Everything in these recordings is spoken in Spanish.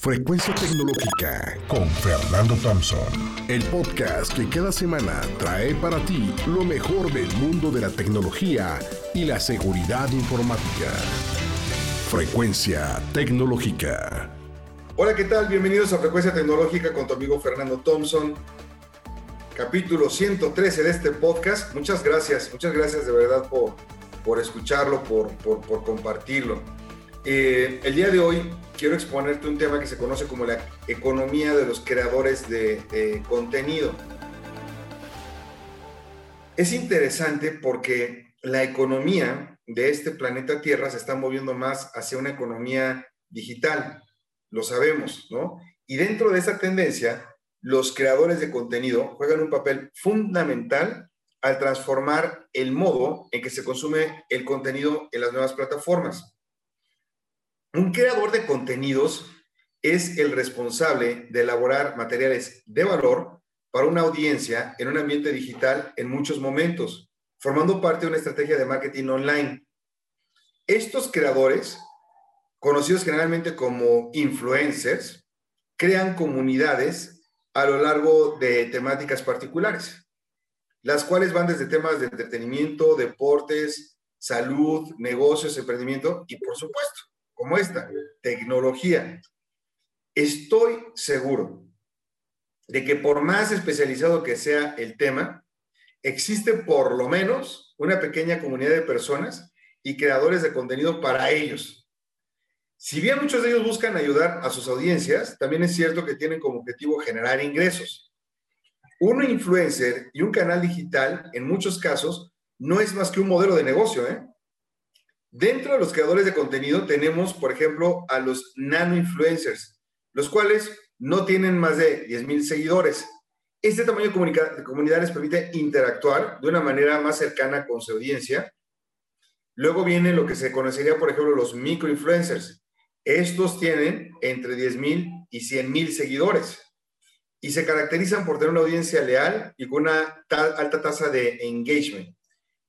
Frecuencia Tecnológica con Fernando Thompson. El podcast que cada semana trae para ti lo mejor del mundo de la tecnología y la seguridad informática. Frecuencia Tecnológica. Hola, ¿qué tal? Bienvenidos a Frecuencia Tecnológica con tu amigo Fernando Thompson. Capítulo 113 de este podcast. Muchas gracias, muchas gracias de verdad por, por escucharlo, por, por, por compartirlo. Eh, el día de hoy quiero exponerte un tema que se conoce como la economía de los creadores de, contenido. Es interesante porque la economía de este planeta Tierra se está moviendo más hacia una economía digital, lo sabemos, ¿no? Y dentro de esa tendencia, los creadores de contenido juegan un papel fundamental al transformar el modo en que se consume el contenido en las nuevas plataformas. Un creador de contenidos es el responsable de elaborar materiales de valor para una audiencia en un ambiente digital en muchos momentos, formando parte de una estrategia de marketing online. Estos creadores, conocidos generalmente como influencers, crean comunidades a lo largo de temáticas particulares, las cuales van desde temas de entretenimiento, deportes, salud, negocios, emprendimiento y, por supuesto, como esta, tecnología. Estoy seguro de que por más especializado que sea el tema, existe por lo menos una pequeña comunidad de personas y creadores de contenido para ellos. Si bien muchos de ellos buscan ayudar a sus audiencias, también es cierto que tienen como objetivo generar ingresos. Un influencer y un canal digital, en muchos casos, no es más que un modelo de negocio, ¿eh? Dentro de los creadores de contenido tenemos, por ejemplo, a los nano influencers, los cuales no tienen más de 10.000 seguidores. Este tamaño de comunidad les permite interactuar de una manera más cercana con su audiencia. Luego viene lo que se conocería, por ejemplo, los microinfluencers. Estos tienen entre 10.000 y 100.000 seguidores y se caracterizan por tener una audiencia leal y con una alta tasa de engagement.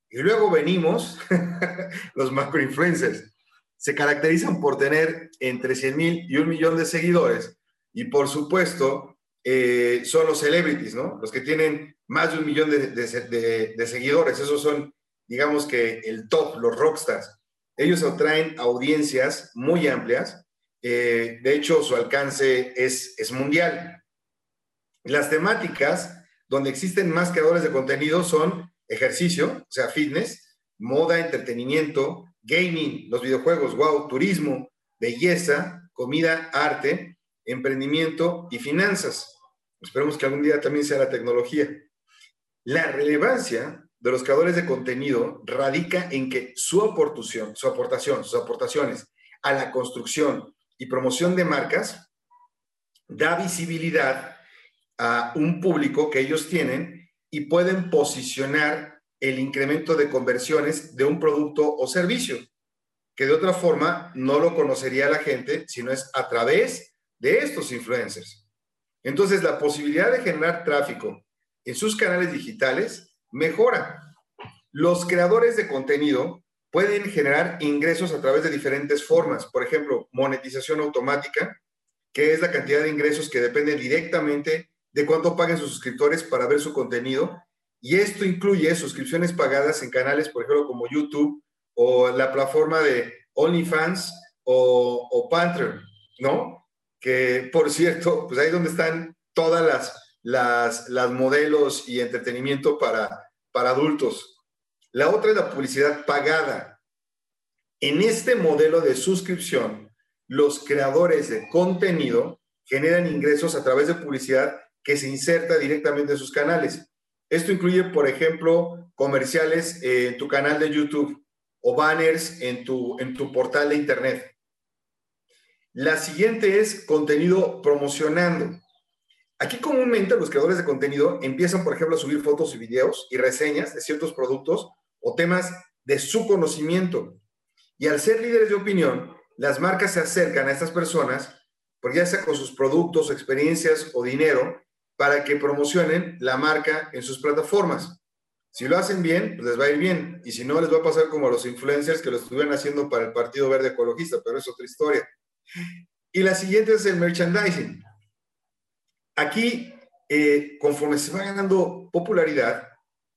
Y luego venimos los macroinfluencers. Se caracterizan por tener entre 100 mil y un millón de seguidores. Y por supuesto, eh, son los celebrities, ¿no? Los que tienen más de un millón de, seguidores. Esos son, digamos que, el top, los rockstars. Ellos atraen audiencias muy amplias. Eh, de hecho, su alcance es, es mundial. Las temáticas donde existen más creadores de contenido son ejercicio, o sea, fitness, moda, entretenimiento, gaming, los videojuegos, wow, turismo, belleza, comida, arte, emprendimiento y finanzas. Esperemos que algún día también sea la tecnología. La relevancia de los creadores de contenido radica en que su aportación, su aportación, sus aportaciones a la construcción y promoción de marcas da visibilidad a un público que ellos tienen y pueden posicionar el incremento de conversiones de un producto o servicio, que de otra forma no lo conocería la gente, sino es a través de estos influencers. Entonces, la posibilidad de generar tráfico en sus canales digitales mejora. Los creadores de contenido pueden generar ingresos a través de diferentes formas. Por ejemplo, monetización automática, que es la cantidad de ingresos que depende directamente de cuánto paguen sus suscriptores para ver su contenido. Y esto incluye suscripciones pagadas en canales, por ejemplo, como YouTube o la plataforma de OnlyFans o, o Panther, ¿no? Que, por cierto, pues ahí donde están todas las, las, las modelos y entretenimiento para, para adultos. La otra es la publicidad pagada. En este modelo de suscripción, los creadores de contenido generan ingresos a través de publicidad que se inserta directamente en sus canales. Esto incluye, por ejemplo, comerciales en tu canal de YouTube o banners en tu, en tu portal de Internet. La siguiente es contenido promocionando. Aquí comúnmente los creadores de contenido empiezan, por ejemplo, a subir fotos y videos y reseñas de ciertos productos o temas de su conocimiento. Y al ser líderes de opinión, las marcas se acercan a estas personas, porque ya sea con sus productos, experiencias o dinero, para que promocionen la marca en sus plataformas. Si lo hacen bien, pues les va a ir bien. Y si no, les va a pasar como a los influencers que lo estuvieron haciendo para el Partido Verde Ecologista, pero es otra historia. Y la siguiente es el merchandising. Aquí, eh, conforme se va ganando popularidad,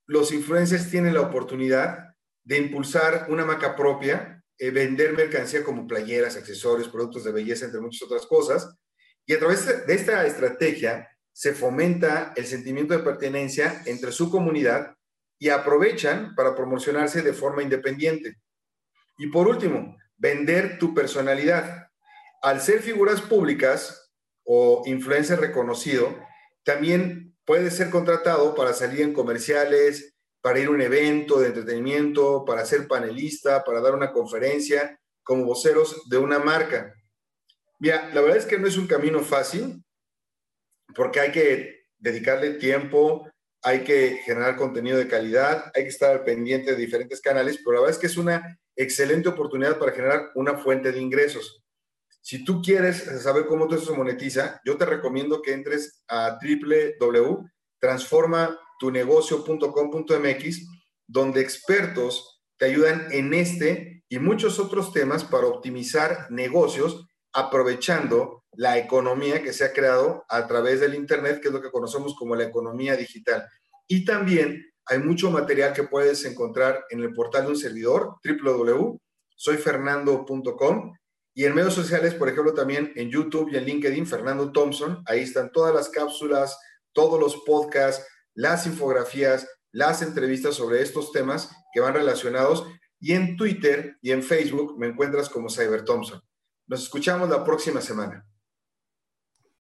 los influencers tienen la oportunidad de impulsar una marca propia, eh, vender mercancía como playeras, accesorios, productos de belleza, entre muchas otras cosas. Y a través de esta estrategia se fomenta el sentimiento de pertenencia entre su comunidad y aprovechan para promocionarse de forma independiente. Y por último, vender tu personalidad. Al ser figuras públicas o influencer reconocido, también puedes ser contratado para salir en comerciales, para ir a un evento de entretenimiento, para ser panelista, para dar una conferencia, como voceros de una marca. Mira, la verdad es que no es un camino fácil, porque hay que dedicarle tiempo, hay que generar contenido de calidad, hay que estar pendiente de diferentes canales, pero la verdad es que es una excelente oportunidad para generar una fuente de ingresos. Si tú quieres saber cómo todo eso se monetiza, yo te recomiendo que entres a www.transformatunegocio.com.mx, donde expertos te ayudan en este y muchos otros temas para optimizar negocios aprovechando la economía que se ha creado a través del Internet, que es lo que conocemos como la economía digital. Y también hay mucho material que puedes encontrar en el portal de un servidor, www.soyfernando.com. Y en medios sociales, por ejemplo, también en YouTube y en LinkedIn, Fernando Thompson. Ahí están todas las cápsulas, todos los podcasts, las infografías, las entrevistas sobre estos temas que van relacionados. Y en Twitter y en Facebook me encuentras como Cyber Thompson. Nos escuchamos la próxima semana.